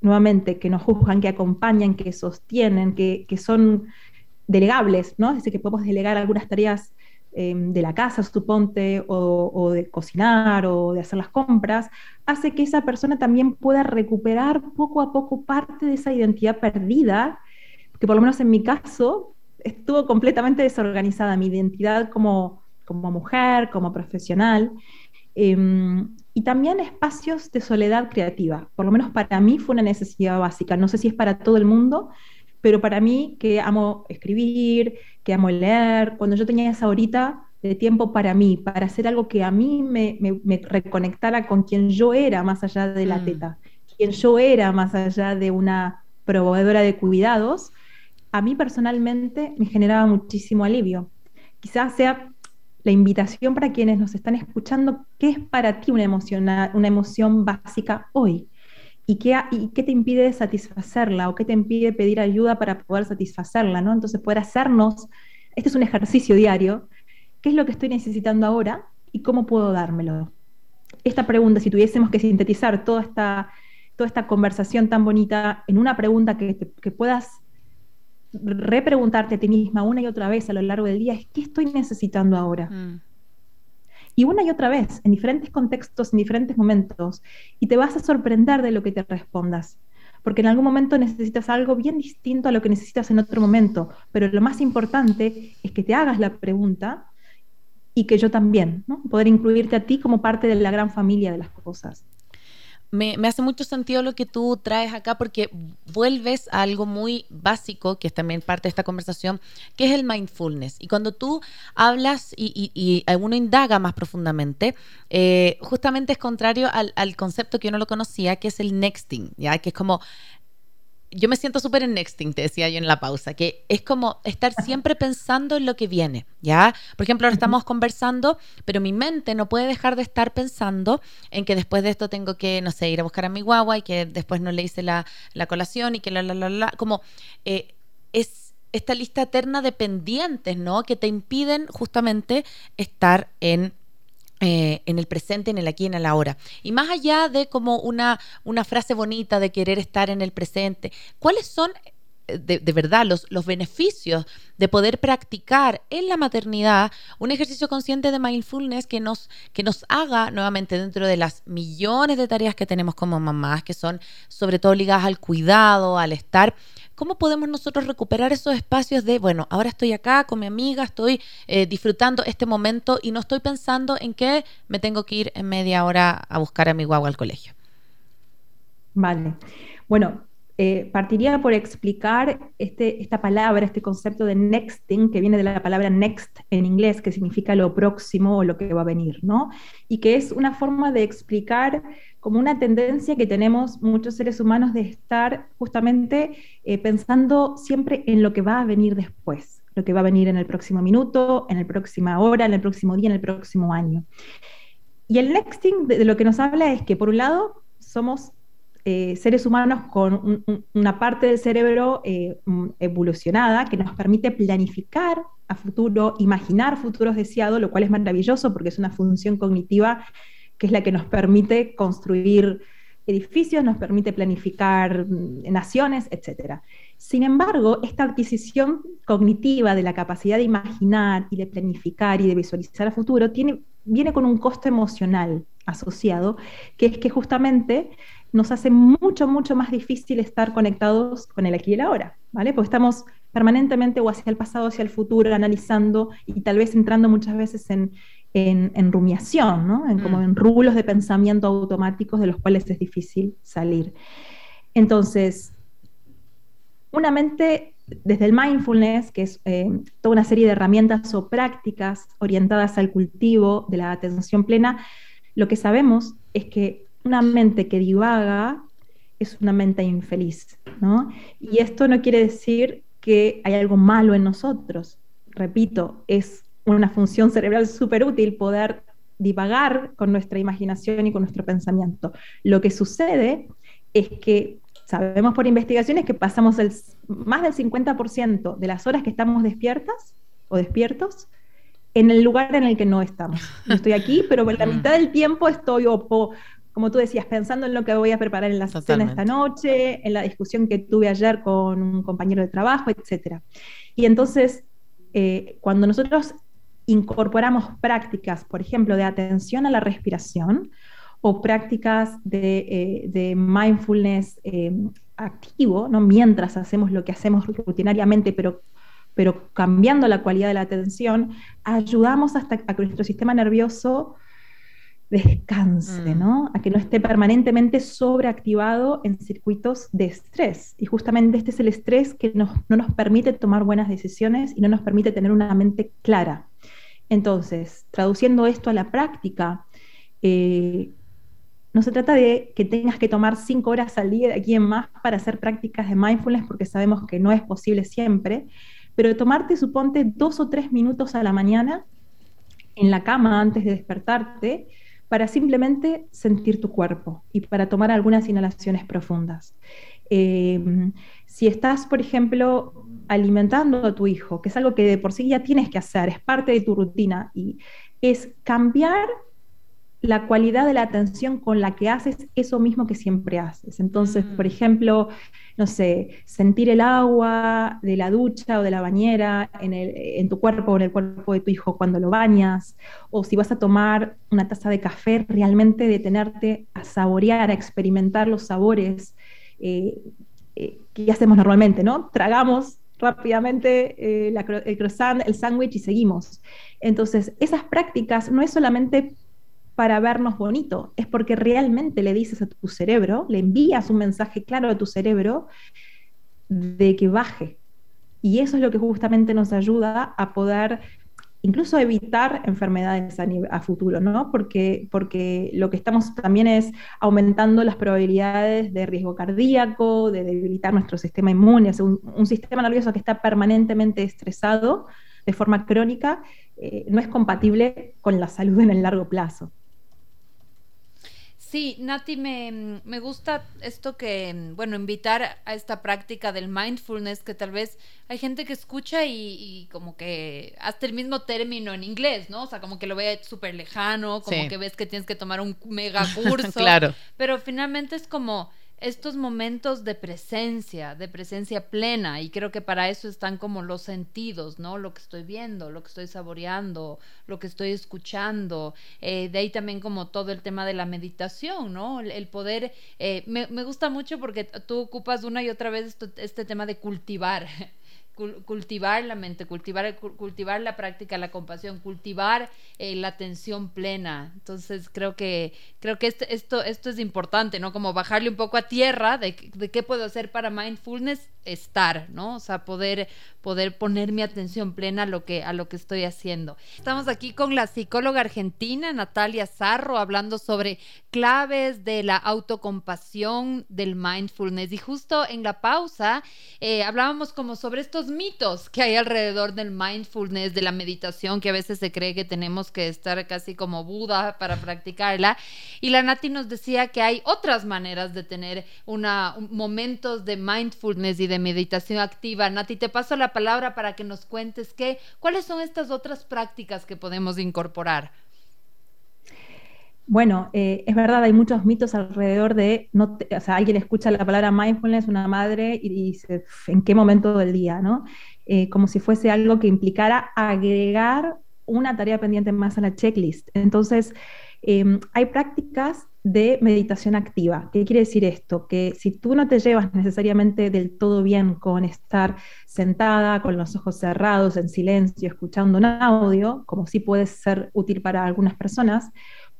nuevamente, que nos juzgan, que acompañan, que sostienen, que, son delegables, ¿no? Es decir, que podemos delegar algunas tareas em, de la casa, suponte, o, o, de cocinar o de hacer las compras, hace que esa persona también pueda recuperar poco a poco parte de esa identidad perdida, que por lo menos en mi caso estuvo completamente desorganizada, mi identidad como como mujer, como profesional, em, y también espacios de soledad creativa. Por lo menos para mí fue una necesidad básica. No sé si es para todo el mundo, pero para mí que amo escribir, que amo leer, cuando yo tenía esa horita de tiempo para mí, para hacer algo que a mí me, reconectara con quien yo era más allá de la mm. teta, quien yo era más allá de una proveedora de cuidados, a mí personalmente me generaba muchísimo alivio. Quizás sea la invitación para quienes nos están escuchando, ¿qué es para ti una emoción, una emoción básica hoy? ¿Y qué, ¿Y qué te impide satisfacerla o qué te impide pedir ayuda para poder satisfacerla? ¿no? Entonces, poder hacernos, este es un ejercicio diario, ¿qué es lo que estoy necesitando ahora y cómo puedo dármelo? Esta pregunta, si tuviésemos que sintetizar toda esta, conversación tan bonita en una pregunta que, que puedas repreguntarte a ti misma una y otra vez a lo largo del día es ¿qué estoy necesitando ahora? Mm. Y una y otra vez, en diferentes contextos, en diferentes momentos, y te vas a sorprender de lo que te respondas. Porque en algún momento necesitas algo bien distinto a lo que necesitas en otro momento. Pero lo más importante es que te hagas la pregunta y que yo también, ¿no? Poder incluirte a ti como parte de la gran familia de las cosas me, hace mucho sentido lo que tú traes acá porque vuelves a algo muy básico, que es también parte de esta conversación, que es el mindfulness. Y cuando tú hablas y, y, uno indaga más profundamente, eh, justamente es contrario al, al, concepto que yo no lo conocía, que es el nexting, ¿ya? que es como yo me siento súper en Nexting, te decía yo en la pausa, que es como estar siempre pensando en lo que viene, ¿ya? Por ejemplo, ahora estamos conversando, pero mi mente no puede dejar de estar pensando en que después de esto tengo que, no sé, ir a buscar a mi guagua y que después no le hice la, colación y que la, la, la, la, como eh, es esta lista eterna de pendientes, ¿no? Que te impiden justamente estar en eh, en el presente, en el aquí, en el ahora. Y más allá de como una, una frase bonita de querer estar en el presente, ¿cuáles son eh, de, verdad los, los, beneficios de poder practicar en la maternidad un ejercicio consciente de mindfulness que nos, que nos haga nuevamente dentro de las millones de tareas que tenemos como mamás, que son sobre todo ligadas al cuidado, al estar ¿Cómo podemos nosotros recuperar esos espacios de, bueno, ahora estoy acá con mi amiga, estoy eh, disfrutando este momento y no estoy pensando en que me tengo que ir en media hora a buscar a mi guagua al colegio? Vale. Bueno, eh, partiría por explicar este, esta palabra, este concepto de nexting, que viene de la palabra next en inglés, que significa lo próximo o lo que va a venir, ¿no? Y que es una forma de explicar como una tendencia que tenemos muchos seres humanos de estar justamente eh, pensando siempre en lo que va a venir después, lo que va a venir en el próximo minuto, en la próxima hora, en el próximo día, en el próximo año. Y el nexting de lo que nos habla es que, por un lado, somos eh, seres humanos con una parte del cerebro eh, mm, evolucionada que nos permite planificar a futuro, imaginar futuros deseados, lo cual es maravilloso porque es una función cognitiva que es la que nos permite construir edificios, nos permite planificar mm, naciones, etc. Sin embargo, esta adquisición cognitiva de la capacidad de imaginar y de planificar y de visualizar a futuro tiene, viene con un costo emocional asociado, que es que justamente nos hace mucho, mucho más difícil estar conectados con el aquí y el ahora, ¿vale? Porque estamos permanentemente o hacia el pasado, hacia el futuro, analizando y tal vez entrando muchas veces en, en, rumiación, ¿no? En, como mm. en rulos de pensamiento automáticos de los cuales es difícil salir. Entonces, una mente desde el mindfulness, que es eh, toda una serie de herramientas o prácticas orientadas al cultivo de la atención plena, lo que sabemos es que una mente que divaga es una mente infeliz, ¿no? Y esto no quiere decir que hay algo malo en nosotros. Repito, es una función cerebral súper útil poder divagar con nuestra imaginación y con nuestro pensamiento. Lo que sucede es que sabemos por investigaciones que pasamos el, más del 50% de las horas que estamos despiertas o despiertos en el lugar en el que no estamos. Yo estoy aquí, pero la mitad del tiempo estoy o, como tú decías, pensando en lo que voy a preparar en la sesión esta noche, en la discusión que tuve ayer con un compañero de trabajo, etc. Y entonces, eh, cuando nosotros incorporamos prácticas, por ejemplo, de atención a la respiración o prácticas de, eh, mindfulness eh, activo, ¿no? mientras hacemos lo que hacemos rutinariamente, pero pero cambiando la calidad de la atención, ayudamos hasta a que nuestro sistema nervioso descanse, mm. ¿no? A que no esté permanentemente sobreactivado en circuitos de estrés. Y justamente este es el estrés que no nos permite tomar buenas decisiones y no nos permite tener una mente clara. Entonces, traduciendo esto a la práctica, eh, no se trata de que tengas que tomar cinco horas al día de aquí en más para hacer prácticas de mindfulness, porque sabemos que no es posible siempre, pero tomarte, suponte, dos o tres minutos a la mañana en la cama antes de despertarte, para simplemente sentir tu cuerpo y para tomar algunas inhalaciones profundas. Eh, si estás, por ejemplo, alimentando a tu hijo, que es algo que de por sí ya tienes que hacer, es parte de tu rutina, y es cambiar la cualidad de la atención con la que haces eso mismo que siempre haces. Entonces, por mm. ejemplo, no sé, sentir el agua de la ducha o de la bañera en, tu cuerpo o en el cuerpo de tu hijo cuando lo bañas, o si vas a tomar una taza de café, realmente detenerte a saborear, a experimentar los sabores eh, eh, que hacemos normalmente, ¿no? Tragamos rápidamente eh, el croissant, el sándwich y seguimos. Entonces, esas prácticas no es solamente para vernos bonito, es porque realmente le dices a tu cerebro, le envías un mensaje claro a tu cerebro de que baje. Y eso es lo que justamente nos ayuda a poder incluso evitar enfermedades a, futuro, ¿no? Porque, porque lo que estamos también es aumentando las probabilidades de riesgo cardíaco, de debilitar nuestro sistema inmune, un, un sistema nervioso que está permanentemente estresado de forma crónica, eh, no es compatible con la salud en el largo plazo. Sí, Nati, me, me, gusta esto que, bueno, invitar a esta práctica del mindfulness, que tal vez hay gente que escucha y, como que hasta el mismo término en inglés, ¿no? O sea, como que lo ve súper lejano, como que ves que tienes que tomar un mega curso. claro. Pero finalmente es como estos momentos de presencia, de presencia plena, y creo que para eso están como los sentidos, ¿no? Lo que estoy viendo, lo que estoy saboreando, lo que estoy escuchando, eh, de ahí también como todo el tema de la meditación, ¿no? El, poder, eh, me, me, gusta mucho porque tú ocupas una y otra vez este tema de cultivar, cultivar la mente, cultivar, cultivar la práctica, la compasión, cultivar eh, la atención plena. Entonces creo que, creo que este, esto, esto es importante, ¿no? Como bajarle un poco a tierra de, de qué puedo hacer para mindfulness, estar, ¿no? O sea, poder, poder poner mi atención plena a lo, que, a lo que estoy haciendo. Estamos aquí con la psicóloga argentina Natalia Zarro hablando sobre claves de la autocompasión del mindfulness. Y justo en la pausa eh, hablábamos como sobre estos mitos que hay alrededor del mindfulness, de la meditación, que a veces se cree que tenemos que estar casi como Buda para practicarla. Y la Nati nos decía que hay otras maneras de tener momentos de mindfulness y de meditación activa. Nati, te paso la palabra para que nos cuentes qué, cuáles son estas otras prácticas que podemos incorporar. Bueno, eh, es verdad, hay muchos mitos alrededor de, no o sea, alguien escucha la palabra mindfulness, una madre, y dice, ¿en qué momento del día? ¿no? Eh, como si fuese algo que implicara agregar una tarea pendiente más a la checklist. Entonces, em, hay prácticas de meditación activa. ¿Qué quiere decir esto? Que si tú no te llevas necesariamente del todo bien con estar sentada, con los ojos cerrados, en silencio, escuchando un audio, como sí puede ser útil para algunas personas,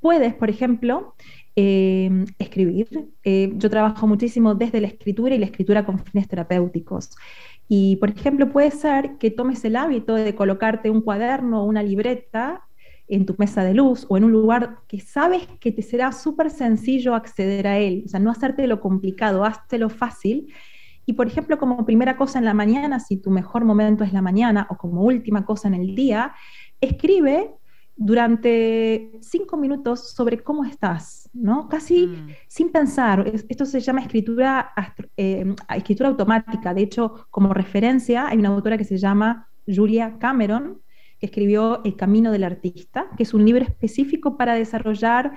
puedes, por ejemplo, eh, escribir. Eh, yo trabajo muchísimo desde la escritura y la escritura con fines terapéuticos. Y, por ejemplo, puede ser que tomes el hábito de colocarte un cuaderno o una libreta en tu mesa de luz o en un lugar que sabes que te será súper sencillo acceder a él. O sea, no hacerte lo complicado, lo fácil. Y por ejemplo, como primera cosa en la mañana, si tu mejor momento es la mañana, o como última cosa en el día, escribe durante cinco minutos sobre cómo estás, ¿no? Casi mm. sin pensar. Esto se llama escritura, eh, escritura automática. De hecho, como referencia, hay una autora que se llama Julia Cameron, que escribió El Camino del Artista, que es un libro específico para desarrollar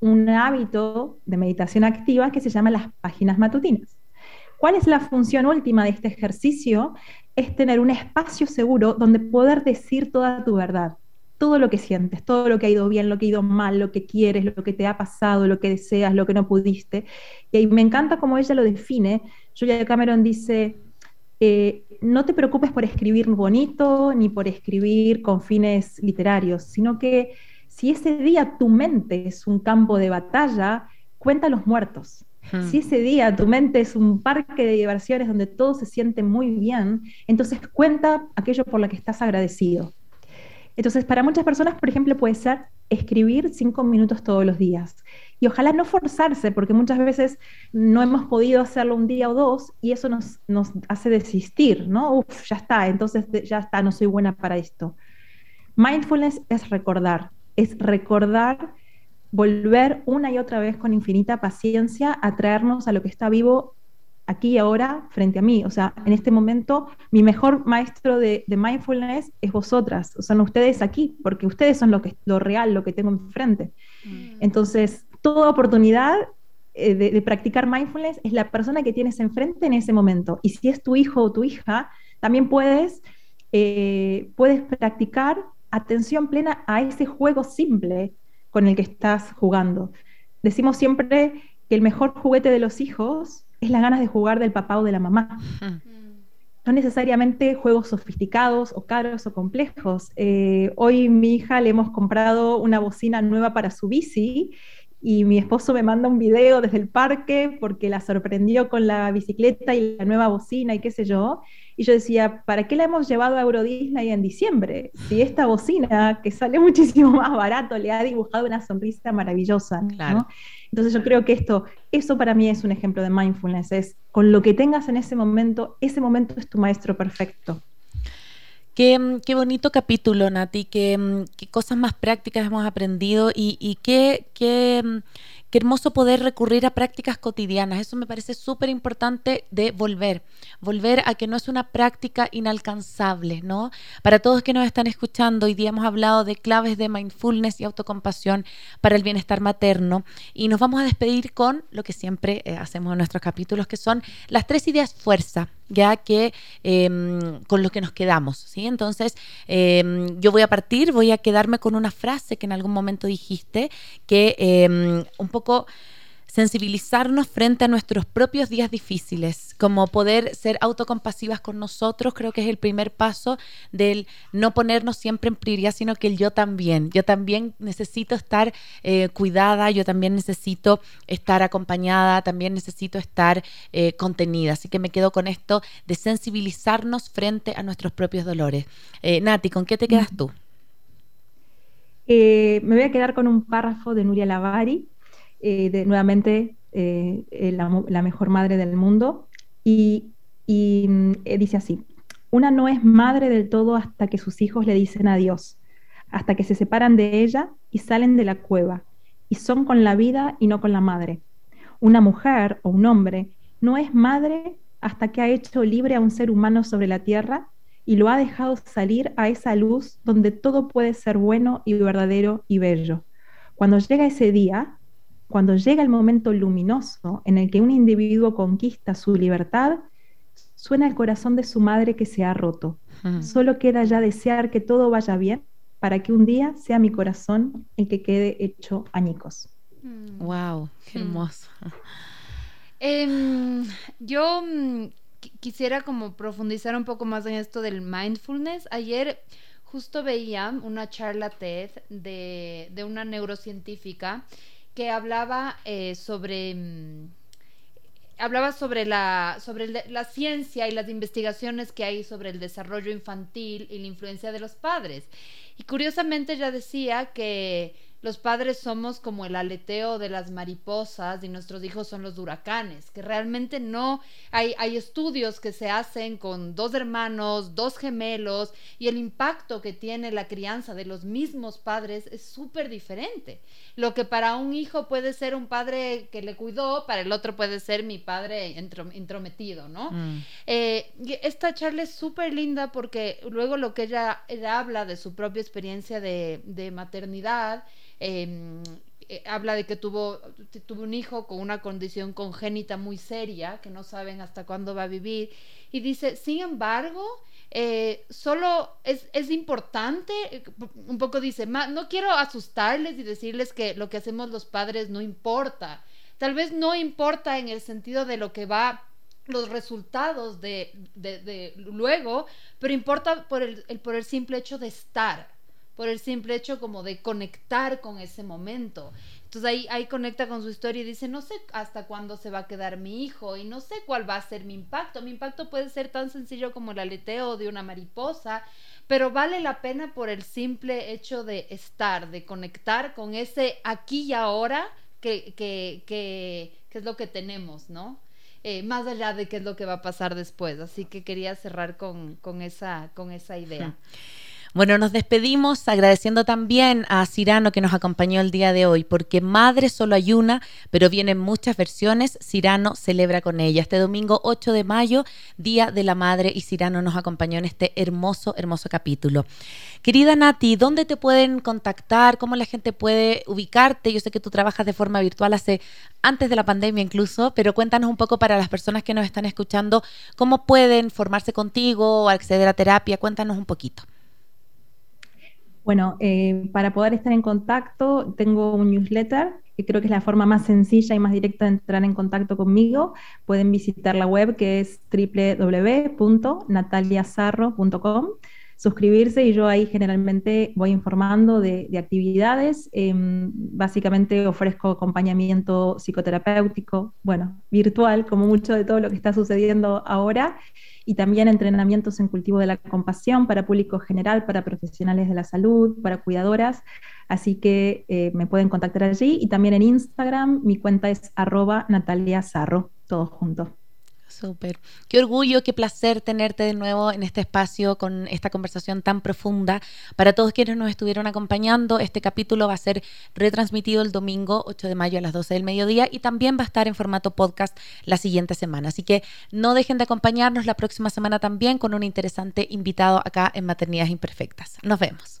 un hábito de meditación activa que se llama las páginas matutinas. ¿Cuál es la función última de este ejercicio? Es tener un espacio seguro donde poder decir toda tu verdad, todo lo que sientes, todo lo que ha ido bien, lo que ha ido mal, lo que quieres, lo que te ha pasado, lo que deseas, lo que no pudiste. Y me encanta cómo ella lo define. Julia Cameron dice, eh, no te preocupes por escribir bonito ni por escribir con fines literarios, sino que si ese día tu mente es un campo de batalla, cuenta los muertos. Hmm. Si ese día tu mente es un parque de diversiones donde todo se siente muy bien, entonces cuenta aquello por lo que estás agradecido. Entonces, para muchas personas, por ejemplo, puede ser escribir cinco minutos todos los días. Y ojalá no forzarse, porque muchas veces no hemos podido hacerlo un día o dos y eso nos, hace desistir, ¿no? Uf, ya está, entonces ya está, no soy buena para esto. Mindfulness es recordar, es recordar, volver una y otra vez con infinita paciencia a traernos a lo que está vivo aquí y ahora frente a mí. O sea, en este momento mi mejor maestro de, mindfulness es vosotras, son ustedes aquí, porque ustedes son lo, que, lo real, lo que tengo enfrente. Mm. Entonces, toda oportunidad eh, de, practicar mindfulness es la persona que tienes enfrente en ese momento. Y si es tu hijo o tu hija, también puedes, eh, puedes practicar atención plena a ese juego simple con el que estás jugando. Decimos siempre que el mejor juguete de los hijos es las ganas de jugar del papá o de la mamá. No necesariamente juegos sofisticados o caros o complejos. Eh, hoy mi hija le hemos comprado una bocina nueva para su bici y mi esposo me manda un video desde el parque porque la sorprendió con la bicicleta y la nueva bocina y qué sé yo. Y yo decía, ¿para qué la hemos llevado a Euro Disney en diciembre? Si esta bocina, que sale muchísimo más barato, le ha dibujado una sonrisa maravillosa. Entonces yo creo que esto, eso para mí es un ejemplo de mindfulness, es con lo que tengas en ese momento, ese momento es tu maestro perfecto. Qué, bonito capítulo, Nati, qué, qué, cosas más prácticas hemos aprendido y, y qué, qué, Qué hermoso poder recurrir a prácticas cotidianas. Eso me parece súper importante de volver. Volver a que no es una práctica inalcanzable, ¿no? Para todos que nos están escuchando, hoy día hemos hablado de claves de mindfulness y autocompasión para el bienestar materno. Y nos vamos a despedir con lo que siempre eh, hacemos en nuestros capítulos, que son las tres ideas fuerza ya que em, con lo que nos quedamos, ¿sí? Entonces, em, yo voy a partir, voy a quedarme con una frase que en algún momento dijiste, que em, un poco sensibilizarnos frente a nuestros propios días difíciles, como poder ser autocompasivas con nosotros, creo que es el primer paso del no ponernos siempre en prioridad, sino que el yo también. Yo también necesito estar eh, cuidada, yo también necesito estar acompañada, también necesito estar eh, contenida. Así que me quedo con esto de sensibilizarnos frente a nuestros propios dolores. Eh, Nati, ¿con qué te quedas tú? me voy a quedar con un párrafo de Nuria Lavari, eh, nuevamente eh, eh, la, mejor madre del mundo, y, mm, dice así, una no es madre del todo hasta que sus hijos le dicen adiós, hasta que se separan de ella y salen de la cueva, y son con la vida y no con la madre. Una mujer o un hombre no es madre hasta que ha hecho libre a un ser humano sobre la tierra y lo ha dejado salir a esa luz donde todo puede ser bueno y verdadero y bello. Cuando llega ese día, cuando llega el momento luminoso en el que un individuo conquista su libertad, suena el corazón de su madre que se ha roto. Solo queda ya desear que todo vaya bien para que un día sea mi corazón el que quede hecho añicos. Wow, qué hermoso. Em, yo mm, quisiera como profundizar un poco más en esto del mindfulness. Ayer justo veía una charla TED de, de una neurocientífica que hablaba eh, sobre mm, hablaba sobre la sobre la ciencia y las investigaciones que hay sobre el desarrollo infantil y la influencia de los padres. Y curiosamente ya decía que los padres somos como el aleteo de las mariposas y nuestros hijos son los huracanes, que realmente no hay, hay estudios que se hacen con dos hermanos, dos gemelos, y el impacto que tiene la crianza de los mismos padres es súper diferente. Lo que para un hijo puede ser un padre que le cuidó, para el otro puede ser mi padre intrometido, ¿no? Mm. Eh, esta charla es súper linda porque luego lo que ella, habla de su propia experiencia de, de maternidad, Em, eh, habla de que tuvo, tuvo un hijo con una condición congénita muy seria, que no saben hasta cuándo va a vivir, y dice, sin embargo, eh, solo es, es, importante, eh, un poco dice, no quiero asustarles y decirles que lo que hacemos los padres no importa. Tal vez no importa en el sentido de lo que va los resultados de, de, luego, pero importa por el, por el simple hecho de estar por el simple hecho como de conectar con ese momento. Entonces ahí, ahí conecta con su historia y dice, no sé hasta cuándo se va a quedar mi hijo y no sé cuál va a ser mi impacto. Mi impacto puede ser tan sencillo como el aleteo de una mariposa, pero vale la pena por el simple hecho de estar, de conectar con ese aquí y ahora que, que, que, es lo que tenemos, ¿no? Eh, más allá de qué es lo que va a pasar después. Así que quería cerrar con, con esa, con esa idea. Bueno, nos despedimos agradeciendo también a Cirano que nos acompañó el día de hoy, porque madre solo hay una, pero vienen muchas versiones. Cirano celebra con ella. Este domingo 8 de mayo, Día de la Madre, y Cirano nos acompañó en este hermoso, hermoso capítulo. Querida Nati, ¿dónde te pueden contactar? ¿Cómo la gente puede ubicarte? Yo sé que tú trabajas de forma virtual hace antes de la pandemia incluso, pero cuéntanos un poco para las personas que nos están escuchando, cómo pueden formarse contigo o acceder a terapia. Cuéntanos un poquito. Bueno, eh, para poder estar en contacto, tengo un newsletter que creo que es la forma más sencilla y más directa de entrar en contacto conmigo. Pueden visitar la web que es www.nataliazarro.com suscribirse y yo ahí generalmente voy informando de, actividades. Em, básicamente ofrezco acompañamiento psicoterapéutico, bueno, virtual, como mucho de todo lo que está sucediendo ahora, y también entrenamientos en cultivo de la compasión para público general, para profesionales de la salud, para cuidadoras. Así que eh, me pueden contactar allí y también en Instagram. Mi cuenta es arroba Natalia Zarro, todo junto. Súper. Qué orgullo, qué placer tenerte de nuevo en este espacio con esta conversación tan profunda. Para todos quienes nos estuvieron acompañando, este capítulo va a ser retransmitido el domingo 8 de mayo a las 12 del mediodía y también va a estar en formato podcast la siguiente semana. Así que no dejen de acompañarnos la próxima semana también con un interesante invitado acá en Maternidades Imperfectas. Nos vemos.